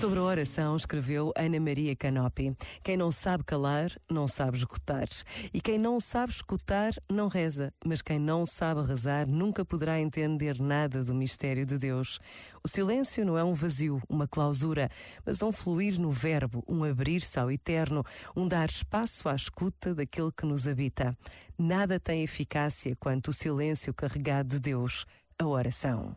Sobre a oração, escreveu Ana Maria Canopi: Quem não sabe calar, não sabe escutar. E quem não sabe escutar, não reza. Mas quem não sabe rezar, nunca poderá entender nada do mistério de Deus. O silêncio não é um vazio, uma clausura, mas um fluir no verbo, um abrir-se ao eterno, um dar espaço à escuta daquele que nos habita. Nada tem eficácia quanto o silêncio carregado de Deus, a oração.